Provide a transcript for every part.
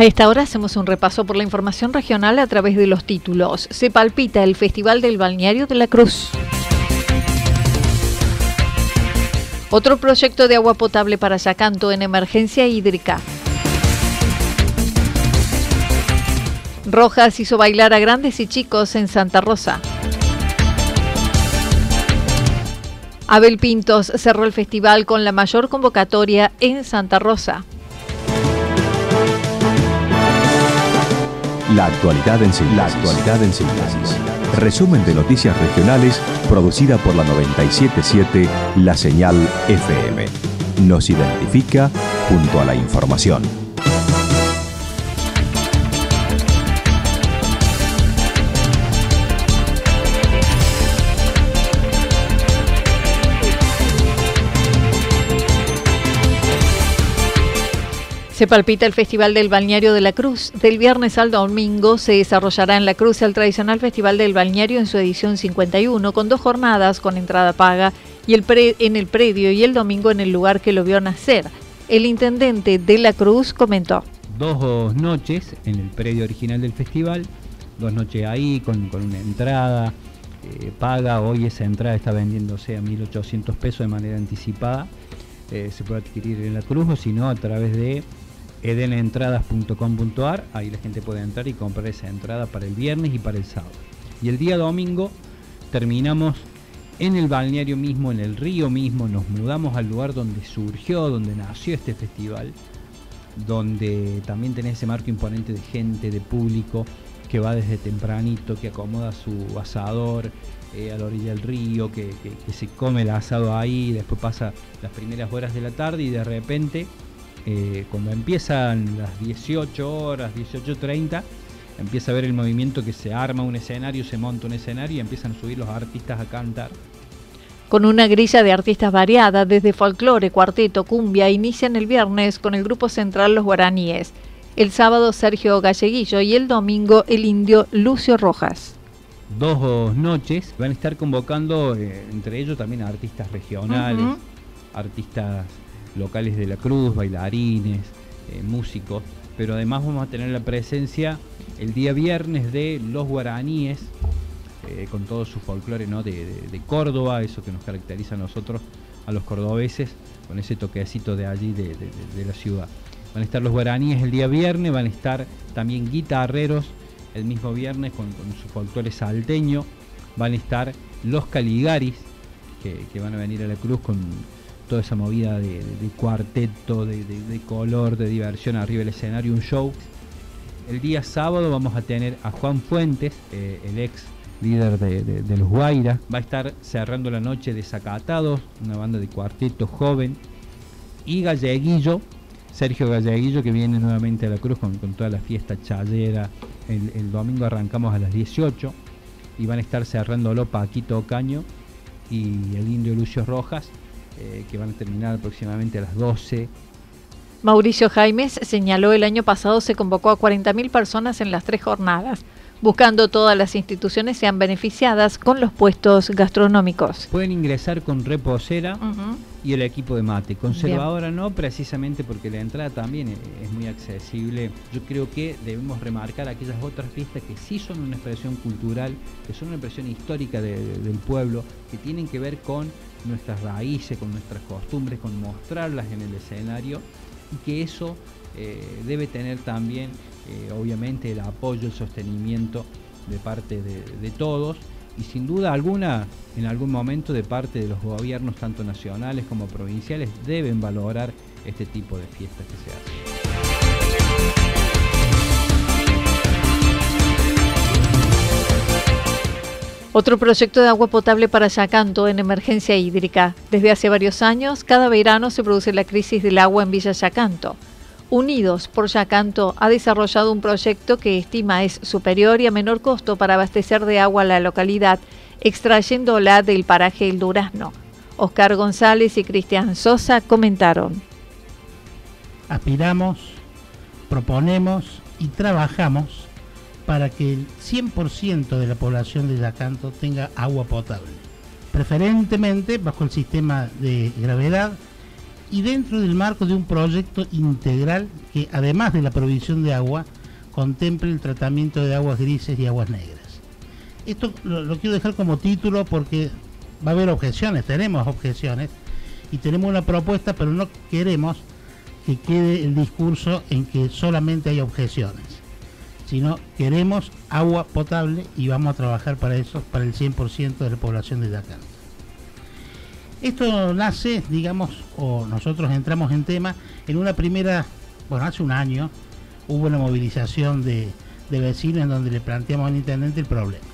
A esta hora hacemos un repaso por la información regional a través de los títulos. Se palpita el Festival del Balneario de la Cruz. Otro proyecto de agua potable para Yacanto en emergencia hídrica. Rojas hizo bailar a grandes y chicos en Santa Rosa. Abel Pintos cerró el festival con la mayor convocatoria en Santa Rosa. La actualidad en síntesis. La actualidad en síntesis. Resumen de noticias regionales producida por la 977 La Señal FM. Nos identifica junto a la información. Se palpita el Festival del Balneario de la Cruz. Del viernes al domingo se desarrollará en la Cruz el tradicional Festival del Balneario en su edición 51, con dos jornadas con entrada paga y el en el predio y el domingo en el lugar que lo vio nacer. El intendente de la Cruz comentó. Dos noches en el predio original del festival, dos noches ahí con, una entrada eh, paga. Hoy esa entrada está vendiéndose a 1.800 pesos de manera anticipada. Eh, se puede adquirir en la Cruz o si no a través de edenentradas.com.ar, ahí la gente puede entrar y comprar esa entrada para el viernes y para el sábado. Y el día domingo terminamos en el balneario mismo, en el río mismo, nos mudamos al lugar donde surgió, donde nació este festival, donde también tenés ese marco imponente de gente, de público, que va desde tempranito, que acomoda su asador eh, a la orilla del río, que, que se come el asado ahí, después pasa las primeras horas de la tarde y de repente eh, cuando empiezan las 18 horas, 18.30, empieza a ver el movimiento que se arma un escenario, se monta un escenario y empiezan a subir los artistas a cantar. Con una grilla de artistas variada, desde folclore, cuarteto, cumbia, inician el viernes con el grupo central Los Guaraníes. El sábado Sergio Galleguillo y el domingo el indio Lucio Rojas. Dos noches van a estar convocando eh, entre ellos también a artistas regionales, artistas locales de la Cruz, bailarines, eh, músicos, pero además vamos a tener la presencia el día viernes de los guaraníes, eh, con todo su folclore ¿no? de, Córdoba, eso que nos caracteriza a nosotros, a los cordobeses, con ese toquecito de allí, de, la ciudad. Van a estar los guaraníes el día viernes, van a estar también guitarreros el mismo viernes con, su folclore salteño, van a estar los caligaris, que van a venir a la cruz con toda esa movida de, cuarteto, de, color, de diversión arriba del escenario, un show. El día sábado vamos a tener a Juan Fuentes, eh, el ex líder de, los Guairas. Va a estar cerrando la noche de Zacatados, una banda de cuarteto joven. Y Galleguillo, Sergio Galleguillo, que viene nuevamente a la Cruz con, toda la fiesta chayera. El, el, domingo arrancamos a las 18 y van a estar cerrándolo Paquito Ocaño y el indio Lucio Rojas eh, que van a terminar aproximadamente a las 12. Mauricio Jaimes señaló el año pasado se convocó a 40.000 personas en las tres jornadas buscando todas las instituciones sean beneficiadas con los puestos gastronómicos. Pueden ingresar con reposera y el equipo de mate. Conservadora no, precisamente porque la entrada también es muy accesible. Yo creo que debemos remarcar aquellas otras fiestas que sí son una expresión cultural, que son una expresión histórica del pueblo, que tienen que ver con nuestras raíces, con nuestras costumbres, con mostrarlas en el escenario y que eso eh, debe tener también eh, obviamente el apoyo, el sostenimiento de parte de, todos y sin duda alguna en algún momento de parte de los gobiernos tanto nacionales como provinciales deben valorar este tipo de fiestas que se hacen. Otro proyecto de agua potable para Yacanto en emergencia hídrica. Desde hace varios años, cada verano se produce la crisis del agua en Villa Yacanto. Unidos por Yacanto ha desarrollado un proyecto que estima es superior y a menor costo para abastecer de agua a la localidad, extrayéndola del paraje El Durazno. Oscar González y Cristian Sosa comentaron. Aspiramos, proponemos y trabajamos para que el 100% de la población de Yacanto tenga agua potable, preferentemente bajo el sistema de gravedad y dentro del marco de un proyecto integral que además de la provisión de agua contemple el tratamiento de aguas grises y aguas negras. Esto lo, quiero dejar como título porque va a haber objeciones, tenemos objeciones y tenemos una propuesta, pero no queremos que quede el discurso en que solamente hay objeciones, sino queremos agua potable y vamos a trabajar para eso, para el 100% de la población de Dakar. Esto nace, digamos, o nosotros entramos en tema en una primera, bueno, hace un año hubo una movilización de, vecinos en donde le planteamos al intendente el problema.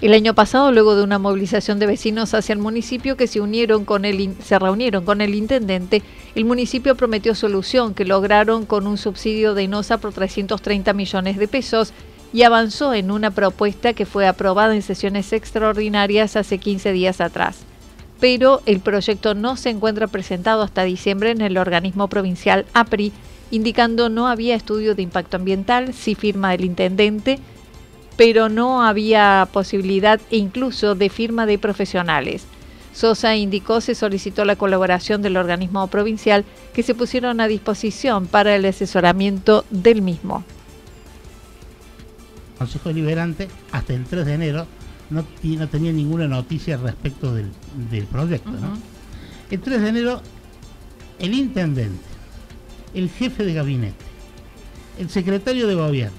El año pasado, luego de una movilización de vecinos hacia el municipio que se unieron con el se reunieron con el intendente, el municipio prometió solución que lograron con un subsidio de INOSA por 330 millones de pesos y avanzó en una propuesta que fue aprobada en sesiones extraordinarias hace 15 días atrás pero el proyecto no se encuentra presentado hasta diciembre en el organismo provincial APRI, indicando no había estudio de impacto ambiental, sí firma del intendente, pero no había posibilidad e incluso de firma de profesionales. Sosa indicó se solicitó la colaboración del organismo provincial que se pusieron a disposición para el asesoramiento del mismo. Consejo Deliberante hasta el 3 de enero no, no tenía ninguna noticia respecto del, proyecto. El 3 de enero, el intendente, el jefe de gabinete, el secretario de gobierno,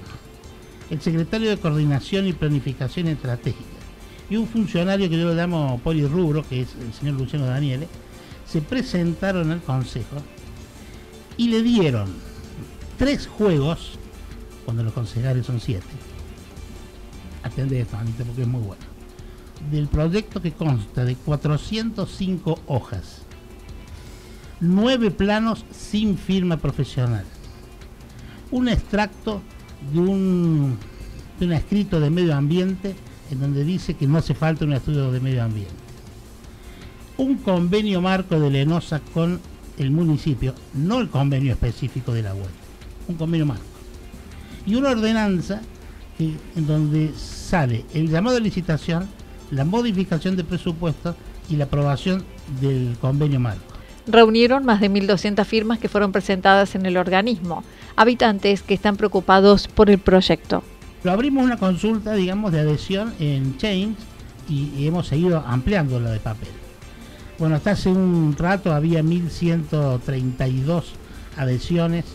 el secretario de coordinación y planificación estratégica y un funcionario que yo lo llamo polirrubro, que es el señor Luciano Daniele, se presentaron al consejo y le dieron tres juegos, cuando los concejales son siete, atende esto, Anita, porque es muy bueno. Del proyecto que consta de 405 hojas, 9 planos sin firma profesional, un extracto de un, de un escrito de medio ambiente en donde dice que no hace falta un estudio de medio ambiente, un convenio marco de Lenosa con el municipio, no el convenio específico de la web, un convenio marco, y una ordenanza en donde sale el llamado a licitación, la modificación de presupuesto y la aprobación del convenio marco. Reunieron más de 1.200 firmas que fueron presentadas en el organismo, habitantes que están preocupados por el proyecto. Lo abrimos una consulta, digamos, de adhesión en Change y, y hemos seguido ampliando la de papel. Bueno, hasta hace un rato había 1.132 adhesiones,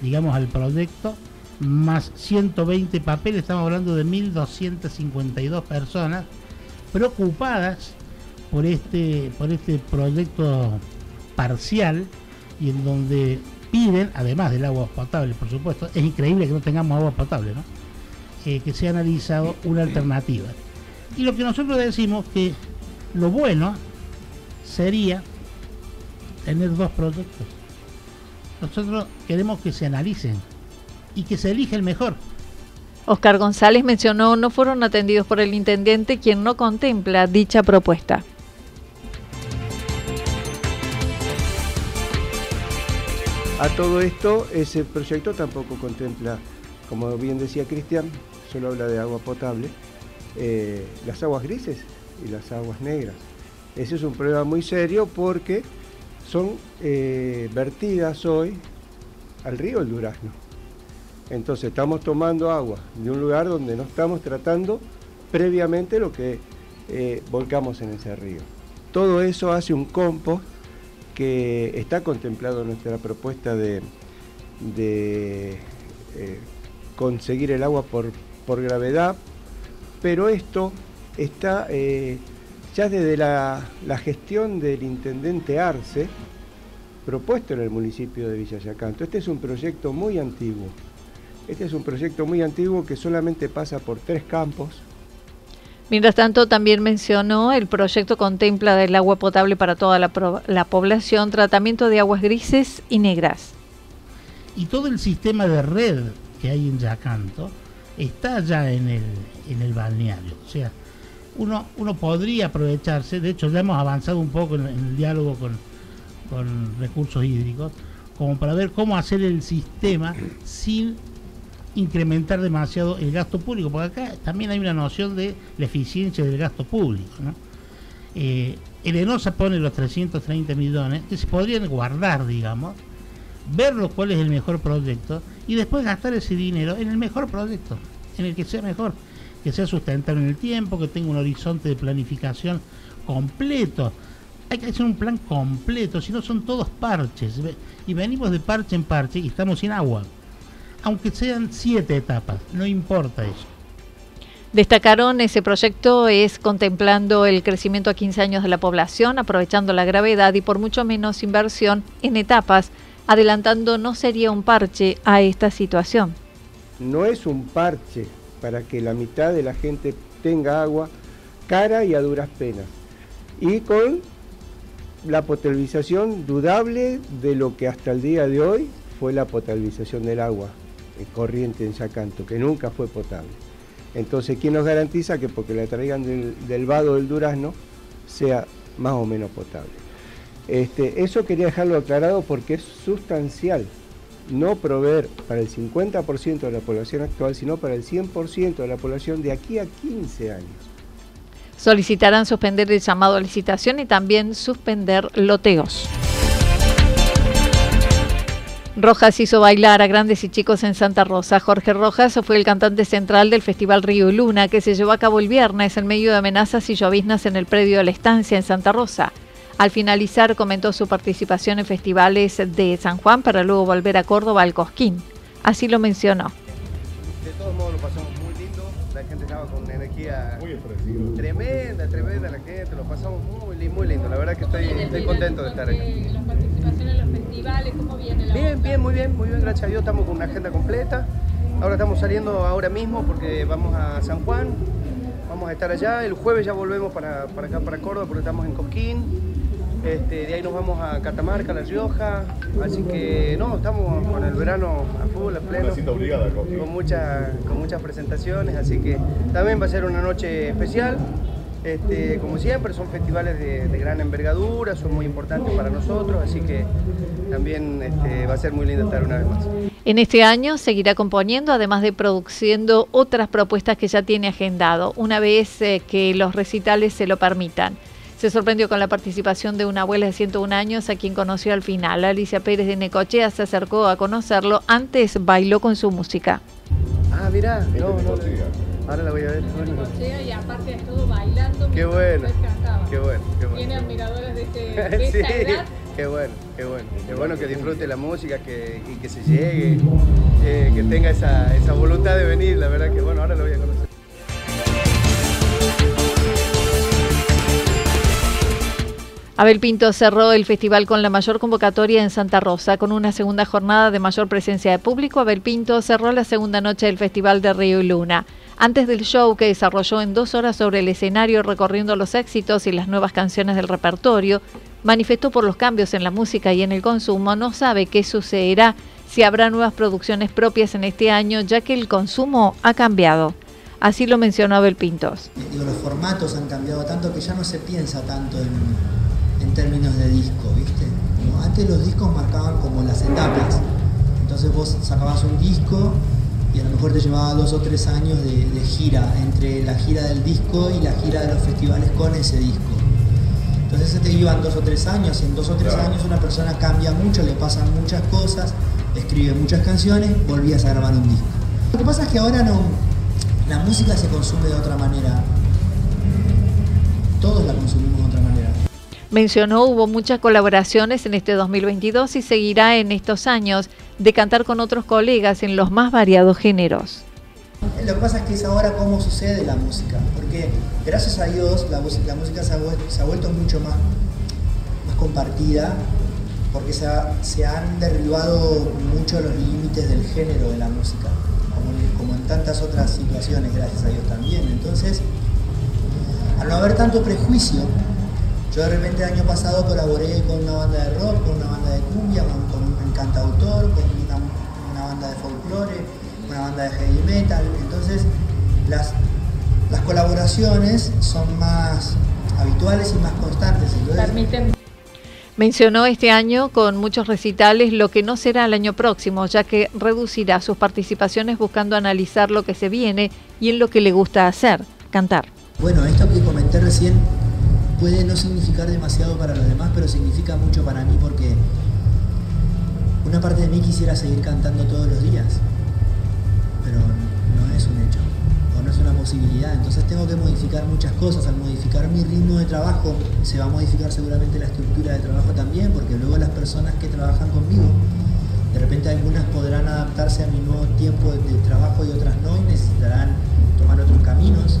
digamos, al proyecto más 120 papeles, estamos hablando de 1.252 personas preocupadas por este, por este proyecto parcial y en donde piden, además del agua potable, por supuesto, es increíble que no tengamos agua potable, ¿no? Eh, que se ha analizado una alternativa. Y lo que nosotros decimos que lo bueno sería tener dos proyectos. Nosotros queremos que se analicen y que se elige el mejor. Oscar González mencionó no fueron atendidos por el intendente quien no contempla dicha propuesta. a todo esto, ese proyecto tampoco contempla, como bien decía Cristian, solo habla de agua potable, eh, las aguas grises y las aguas negras. Ese es un problema muy serio porque son eh, vertidas hoy al río el Durazno. Entonces estamos tomando agua de un lugar donde no estamos tratando previamente lo que eh, volcamos en ese río. Todo eso hace un compost que está contemplado en nuestra propuesta de, eh, conseguir el agua por, gravedad, pero esto está eh, ya desde la, gestión del intendente Arce, propuesto en el municipio de Villa Yacanto. Este es un proyecto muy antiguo. Este es un proyecto muy antiguo que solamente pasa por tres campos, Mientras tanto, también mencionó el proyecto contempla del agua potable para toda la, población, tratamiento de aguas grises y negras. Y todo el sistema de red que hay en Yacanto está ya en el, en el balneario. O sea, uno, uno podría aprovecharse, de hecho ya hemos avanzado un poco en, el diálogo con, con recursos hídricos, como para ver cómo hacer el sistema sin incrementar demasiado el gasto público, porque acá también hay una noción de la eficiencia del gasto público. ¿no? Eh, el ENOSA pone los 330 millones que se podrían guardar, digamos, ver cuál es el mejor proyecto y después gastar ese dinero en el mejor proyecto, en el que sea mejor, que sea sustentable en el tiempo, que tenga un horizonte de planificación completo. Hay que hacer un plan completo, si no son todos parches. Y venimos de parche en parche y estamos sin agua aunque sean siete etapas, no importa eso. Destacaron ese proyecto es contemplando el crecimiento a 15 años de la población, aprovechando la gravedad y por mucho menos inversión en etapas, adelantando no sería un parche a esta situación. No es un parche para que la mitad de la gente tenga agua cara y a duras penas. Y con la potabilización dudable de lo que hasta el día de hoy fue la potabilización del agua corriente en Yacanto, que nunca fue potable. Entonces, ¿quién nos garantiza que porque la traigan del, vado del durazno sea más o menos potable? Este, eso quería dejarlo aclarado porque es sustancial no proveer para el 50% de la población actual, sino para el 100% de la población de aquí a 15 años. Solicitarán suspender el llamado a licitación y también suspender loteos. Rojas hizo bailar a grandes y chicos en Santa Rosa. Jorge Rojas fue el cantante central del Festival Río y Luna, que se llevó a cabo el viernes en medio de amenazas y lloviznas en el predio de la estancia en Santa Rosa. Al finalizar comentó su participación en festivales de San Juan para luego volver a Córdoba al Cosquín. Así lo mencionó. De todos modos lo pasamos muy lindo, la gente estaba con energía tremenda, tremenda la gente, lo pasamos muy, muy lindo, la verdad que estoy, estoy contento de estar acá. ¿Cómo viene la Bien, bien, muy bien, muy bien, gracias a Dios estamos con una agenda completa. Ahora estamos saliendo ahora mismo porque vamos a San Juan, vamos a estar allá. El jueves ya volvemos para, acá, para Córdoba, porque estamos en Coquín. Este, de ahí nos vamos a Catamarca, La Rioja. Así que no, estamos con el verano a full, a pleno. con, muchas, con muchas presentaciones, así que también va a ser una noche especial. Este, como siempre, son festivales de, gran envergadura, son muy importantes para nosotros, así que también este, va a ser muy lindo estar una vez más. En este año seguirá componiendo, además de produciendo otras propuestas que ya tiene agendado, una vez eh, que los recitales se lo permitan. Se sorprendió con la participación de una abuela de 101 años a quien conoció al final. Alicia Pérez de Necochea se acercó a conocerlo, antes bailó con su música. Ah, mirá, no, no. Ahora la voy a ver. y aparte Qué bueno. Qué bueno, qué bueno. Tiene admiradores de, ese, de sí, edad. Qué bueno, qué bueno. Qué bueno que disfrute la música que, y que se llegue, eh, que tenga esa, esa voluntad de venir. La verdad que bueno, ahora lo voy a conocer. Abel Pinto cerró el festival con la mayor convocatoria en Santa Rosa. Con una segunda jornada de mayor presencia de público, Abel Pinto cerró la segunda noche del Festival de Río y Luna. Antes del show que desarrolló en dos horas sobre el escenario recorriendo los éxitos y las nuevas canciones del repertorio, manifestó por los cambios en la música y en el consumo, no sabe qué sucederá si habrá nuevas producciones propias en este año, ya que el consumo ha cambiado. Así lo mencionó Abel Pintos. los formatos han cambiado tanto que ya no se piensa tanto en en términos de disco, ¿viste? Antes los discos marcaban como las etapas. Entonces vos sacabas un disco y a lo mejor te llevaba dos o tres años de, gira, entre la gira del disco y la gira de los festivales con ese disco. Entonces se te iban dos o tres años y en dos o tres años una persona cambia mucho, le pasan muchas cosas, escribe muchas canciones, volvías a grabar un disco. Lo que pasa es que ahora no, la música se consume de otra manera. Todos la consumimos de otra manera. Mencionó hubo muchas colaboraciones en este 2022 y seguirá en estos años de cantar con otros colegas en los más variados géneros. Lo que pasa es que es ahora cómo sucede la música, porque gracias a Dios la, música, se, ha vuelto, mucho más, compartida, porque se han derribado mucho los límites del género de la música como, en tantas otras situaciones, gracias a Dios también. Entonces, al no haber tanto prejuicio, yo de repente el año pasado colaboré con una banda de rock, con una banda de cumbia, con, un cantautor, con una, banda de folclore, una banda de heavy metal. Entonces, las, las colaboraciones son más habituales y más constantes. Entonces, Mencionó este año con muchos recitales lo que no será el año próximo, ya que reducirá sus participaciones buscando analizar lo que se viene y en lo que le gusta hacer, cantar. Bueno, esto que comenté recién puede no significar demasiado para los demás, pero significa mucho para mí porque una parte de mí quisiera seguir cantando todos los días, pero no es un hecho es una posibilidad. Entonces tengo que modificar muchas cosas. Al modificar mi ritmo de trabajo, se va a modificar seguramente la estructura de trabajo también, porque luego las personas que trabajan conmigo, de repente algunas podrán adaptarse a mi nuevo tiempo de, trabajo y otras no, y necesitarán tomar otros caminos.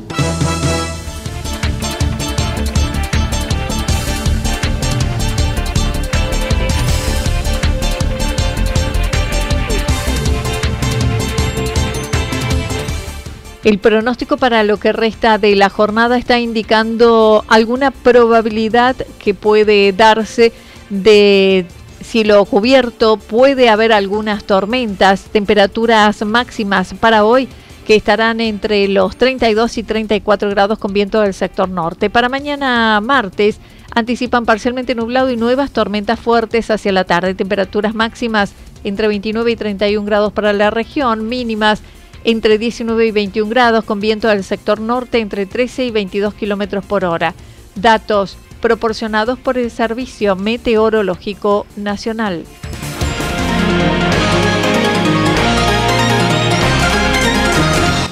El pronóstico para lo que resta de la jornada está indicando alguna probabilidad que puede darse de cielo cubierto, puede haber algunas tormentas, temperaturas máximas para hoy que estarán entre los 32 y 34 grados con viento del sector norte. Para mañana martes anticipan parcialmente nublado y nuevas tormentas fuertes hacia la tarde, temperaturas máximas entre 29 y 31 grados para la región, mínimas entre 19 y 21 grados con viento del sector norte entre 13 y 22 kilómetros por hora. Datos proporcionados por el Servicio Meteorológico Nacional.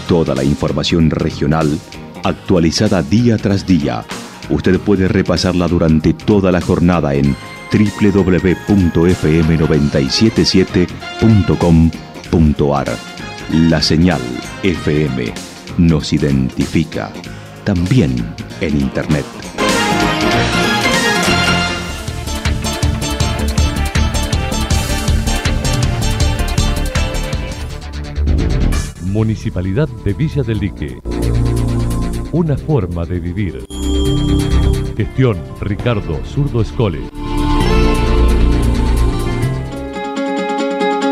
Toda la información regional actualizada día tras día. Usted puede repasarla durante toda la jornada en www.fm977.com.ar. La señal FM nos identifica también en Internet. Municipalidad de Villa del Lique. Una forma de vivir. Gestión Ricardo Zurdo Escole.